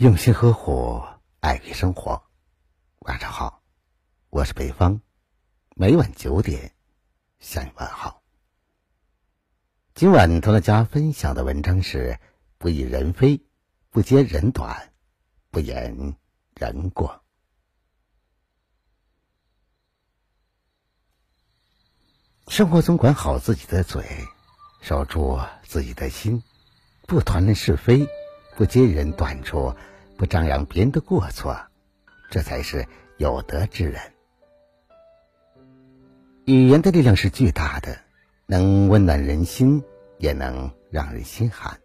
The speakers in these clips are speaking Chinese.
用心呵护，爱与生活。晚上好，我是北方，每晚九点向你问好。今晚同大家分享的文章是：不以人非，不揭人短，不言人过。生活中管好自己的嘴，守住自己的心，不谈论是非，不揭人短处，不张扬别人的过错，这才是有德之人。语言的力量是巨大的，能温暖人心，也能让人心寒。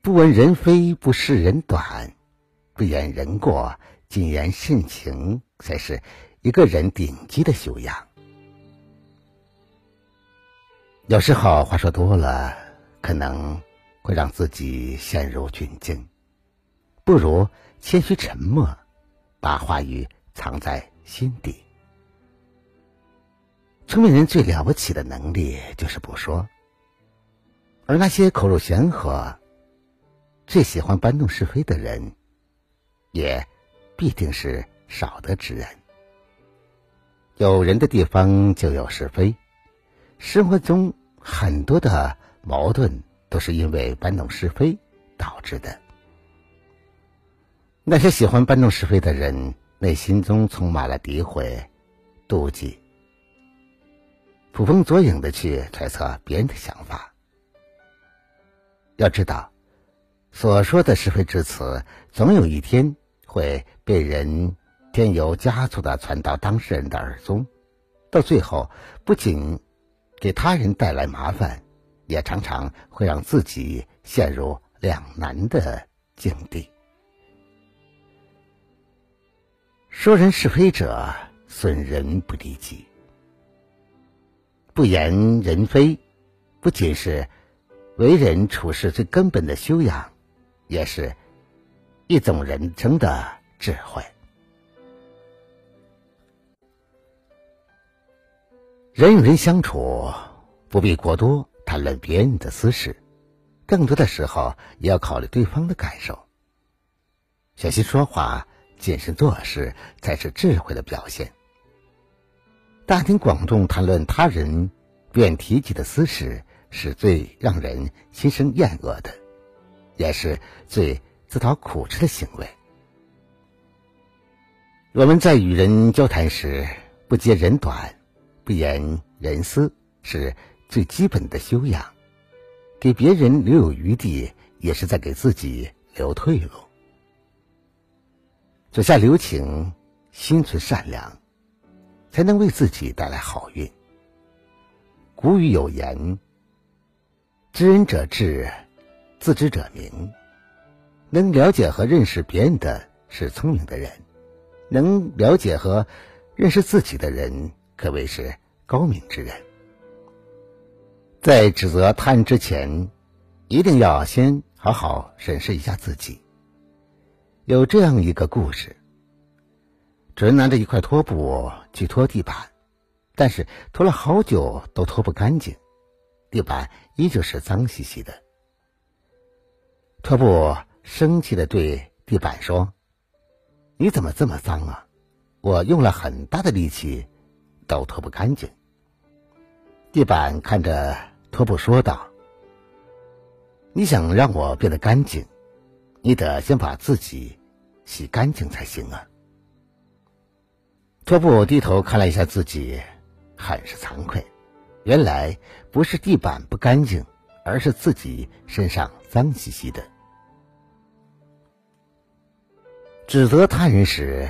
不闻人非，不视人短，不言人过，谨言慎行，才是一个人顶级的修养。有时候话说多了，可能会让自己陷入窘境，不如谦虚沉默，把话语藏在心底。聪明人最了不起的能力就是不说，而那些口若悬河、最喜欢搬弄是非的人，也必定是少得之人。有人的地方就有是非，生活中。很多的矛盾都是因为搬弄是非导致的。那些喜欢搬弄是非的人，内心中充满了诋毁、妒忌，捕风捉影的去揣测别人的想法。要知道，所说的是非之词，总有一天会被人添油加醋的传到当事人的耳中，到最后不仅。给他人带来麻烦，也常常会让自己陷入两难的境地。说人是非者，损人不利己。不言人非，不仅是为人处事最根本的修养，也是一种人生的智慧。人与人相处，不必过多谈论别人的私事，更多的时候也要考虑对方的感受。小心说话，谨慎做事，才是智慧的表现。大庭广众谈论他人便提及的私事，是最让人心生厌恶的，也是最自讨苦吃的行为。我们在与人交谈时，不揭人短。不言人私是最基本的修养，给别人留有余地，也是在给自己留退路。嘴下留情，心存善良，才能为自己带来好运。古语有言：“知人者智，自知者明。”能了解和认识别人的是聪明的人，能了解和认识自己的人。可谓是高明之人，在指责他人之前，一定要先好好审视一下自己。有这样一个故事：主人拿着一块拖布去拖地板，但是拖了好久都拖不干净，地板依旧是脏兮兮的。拖布生气的对地板说：“你怎么这么脏啊？我用了很大的力气。”都拖不干净。地板看着拖布说道：“你想让我变得干净，你得先把自己洗干净才行啊。”拖布低头看了一下自己，很是惭愧。原来不是地板不干净，而是自己身上脏兮兮的。指责他人时，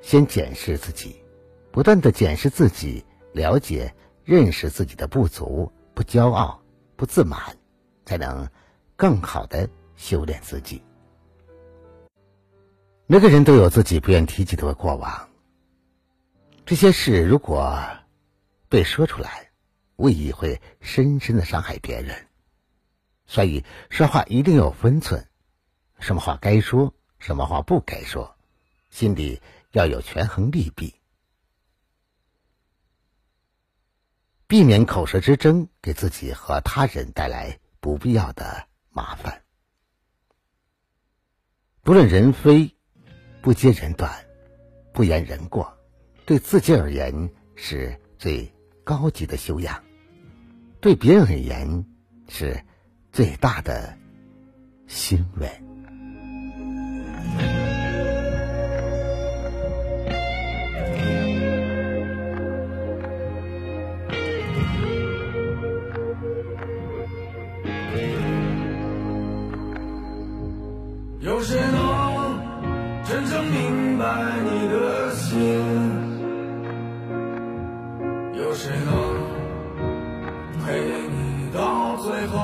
先检视自己。不断的检视自己，了解、认识自己的不足，不骄傲，不自满，才能更好的修炼自己。每个人都有自己不愿提及的过往，这些事如果被说出来，无疑会深深的伤害别人。所以说话一定有分寸，什么话该说，什么话不该说，心里要有权衡利弊。避免口舌之争给自己和他人带来不必要的麻烦。不论人非，不揭人短，不言人过，对自己而言是最高级的修养，对别人而言是最大的欣慰。正明白你的心？有谁能陪你到最后？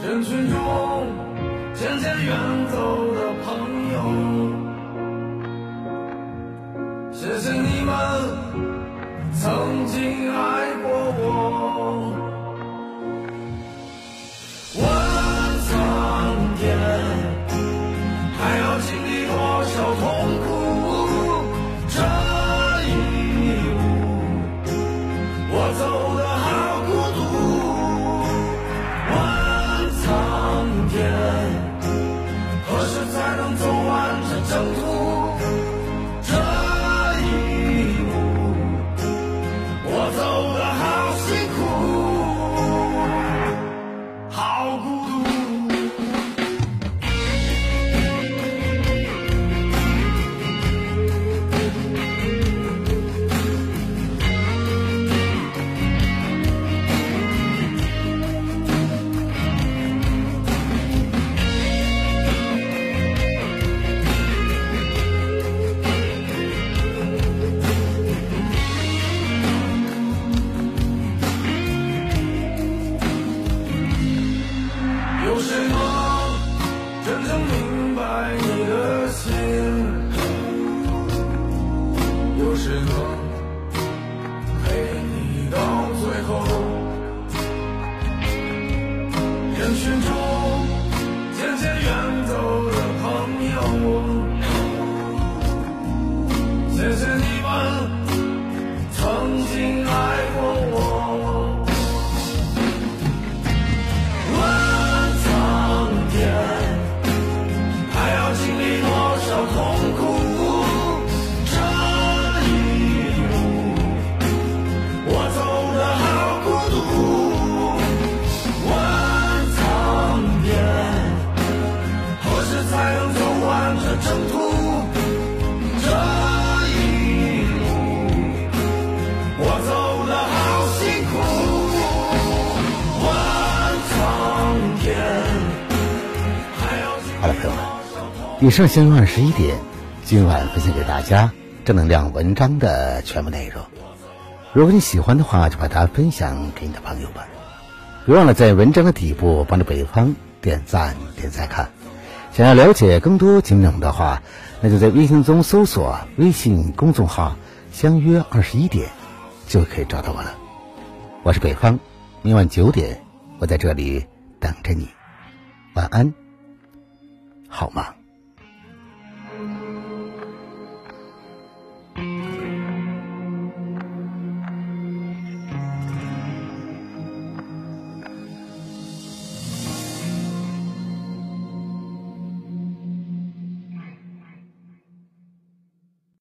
人群中渐渐远走人群中好了，朋友们，以上相约二十一点，今晚分享给大家正能量文章的全部内容。如果你喜欢的话，就把它分享给你的朋友们。别忘了在文章的底部帮着北方点赞点赞看。想要了解更多节目内容的话，那就在微信中搜索微信公众号“相约二十一点”，就可以找到我了。我是北方，明晚九点，我在这里等着你。晚安，好吗？